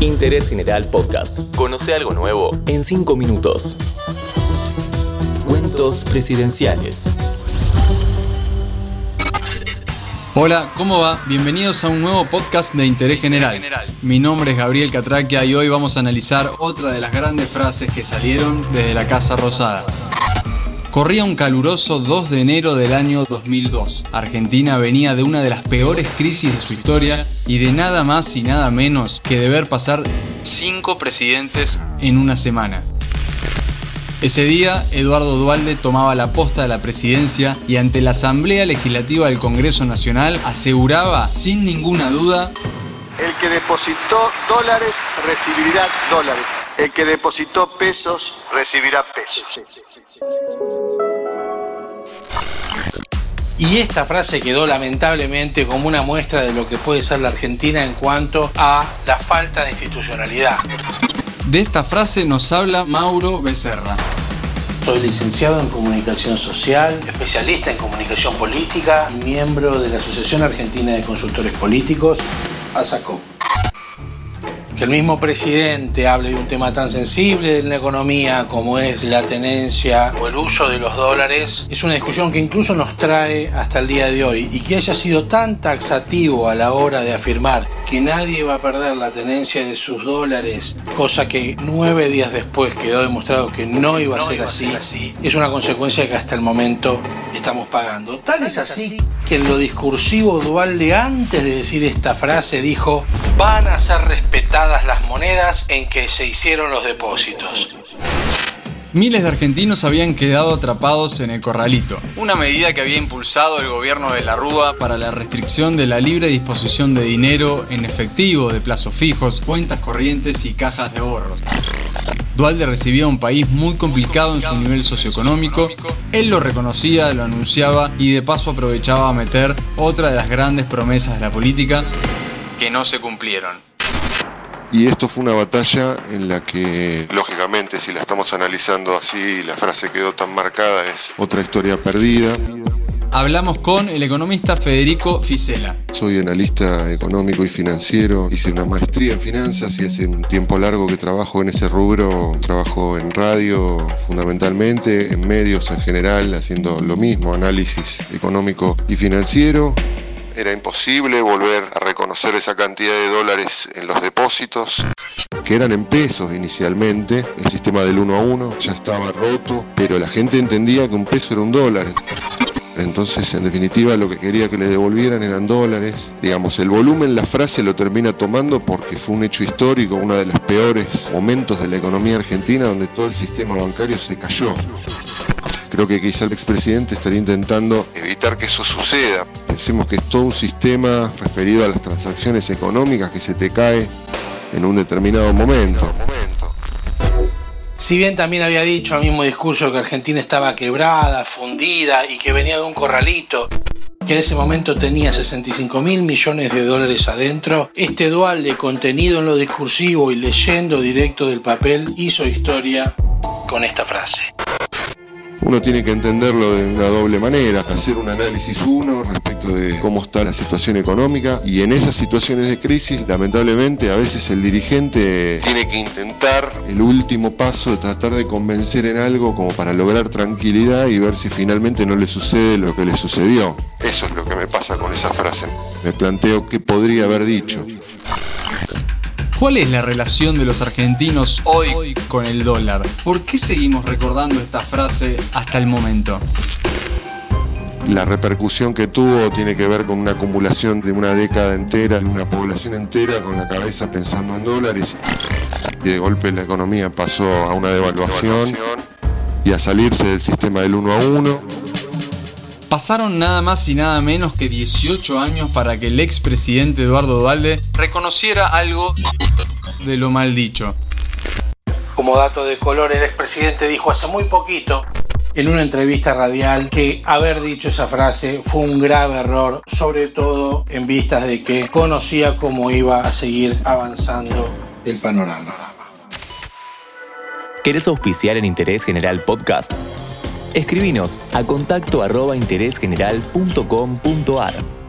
Interés General Podcast. Conoce algo nuevo en 5 minutos. Cuentos presidenciales. Hola, ¿cómo va? Bienvenidos a un nuevo podcast de Interés General. Mi nombre es Gabriel Catraquia y hoy vamos a analizar otra de las grandes frases que salieron desde la Casa Rosada. Corría un caluroso 2 de enero del año 2002. Argentina venía de una de las peores crisis de su historia y de nada más y nada menos que de ver pasar cinco presidentes en una semana. Ese día, Eduardo Dualde tomaba la posta de la presidencia y ante la Asamblea Legislativa del Congreso Nacional aseguraba, sin ninguna duda, El que depositó dólares recibirá dólares. El que depositó pesos recibirá pesos. Y esta frase quedó lamentablemente como una muestra de lo que puede ser la Argentina en cuanto a la falta de institucionalidad. de esta frase nos habla Mauro Becerra. Soy licenciado en comunicación social, especialista en comunicación política y miembro de la Asociación Argentina de Consultores Políticos, ASACOP. Que el mismo presidente hable de un tema tan sensible en la economía como es la tenencia o el uso de los dólares es una discusión que incluso nos trae hasta el día de hoy y que haya sido tan taxativo a la hora de afirmar que nadie va a perder la tenencia de sus dólares, cosa que nueve días después quedó demostrado que no iba a ser así, es una consecuencia que hasta el momento estamos pagando. Tal es así que en lo discursivo Dualde antes de decir esta frase dijo van a ser respetadas las monedas en que se hicieron los depósitos. Miles de argentinos habían quedado atrapados en el corralito, una medida que había impulsado el gobierno de la Rúa para la restricción de la libre disposición de dinero en efectivo de plazos fijos, cuentas corrientes y cajas de ahorros. Dualde recibía un país muy complicado en su nivel socioeconómico, él lo reconocía, lo anunciaba y de paso aprovechaba a meter otra de las grandes promesas de la política que no se cumplieron. Y esto fue una batalla en la que, lógicamente, si la estamos analizando así, la frase quedó tan marcada, es otra historia perdida. Hablamos con el economista Federico Fisela. Soy analista económico y financiero, hice una maestría en finanzas y hace un tiempo largo que trabajo en ese rubro. Trabajo en radio fundamentalmente, en medios en general, haciendo lo mismo, análisis económico y financiero. Era imposible volver a reconocer esa cantidad de dólares en los depósitos, que eran en pesos inicialmente. El sistema del 1 a 1 ya estaba roto, pero la gente entendía que un peso era un dólar. Entonces, en definitiva, lo que quería que le devolvieran eran dólares. Digamos, el volumen, la frase lo termina tomando porque fue un hecho histórico, uno de los peores momentos de la economía argentina donde todo el sistema bancario se cayó. Creo que quizá el expresidente estaría intentando evitar que eso suceda. Pensemos que es todo un sistema referido a las transacciones económicas que se te cae en un determinado momento. Si bien también había dicho al mismo discurso que Argentina estaba quebrada, fundida y que venía de un corralito, que en ese momento tenía 65 mil millones de dólares adentro, este dual de contenido en lo discursivo y leyendo directo del papel hizo historia con esta frase. Uno tiene que entenderlo de una doble manera, hacer un análisis uno respecto de cómo está la situación económica y en esas situaciones de crisis, lamentablemente, a veces el dirigente tiene que intentar el último paso de tratar de convencer en algo como para lograr tranquilidad y ver si finalmente no le sucede lo que le sucedió. Eso es lo que me pasa con esa frase. Me planteo qué podría haber dicho. ¿Cuál es la relación de los argentinos hoy con el dólar? ¿Por qué seguimos recordando esta frase hasta el momento? La repercusión que tuvo tiene que ver con una acumulación de una década entera, de una población entera con la cabeza pensando en dólares. Y de golpe la economía pasó a una devaluación y a salirse del sistema del 1 a 1. Pasaron nada más y nada menos que 18 años para que el expresidente Eduardo Dualde reconociera algo de lo mal dicho. Como dato de color, el expresidente dijo hace muy poquito en una entrevista radial que haber dicho esa frase fue un grave error, sobre todo en vistas de que conocía cómo iba a seguir avanzando el panorama. ¿Querés auspiciar en Interés General Podcast? Escribinos a contacto arroba interésgeneral.com.ar.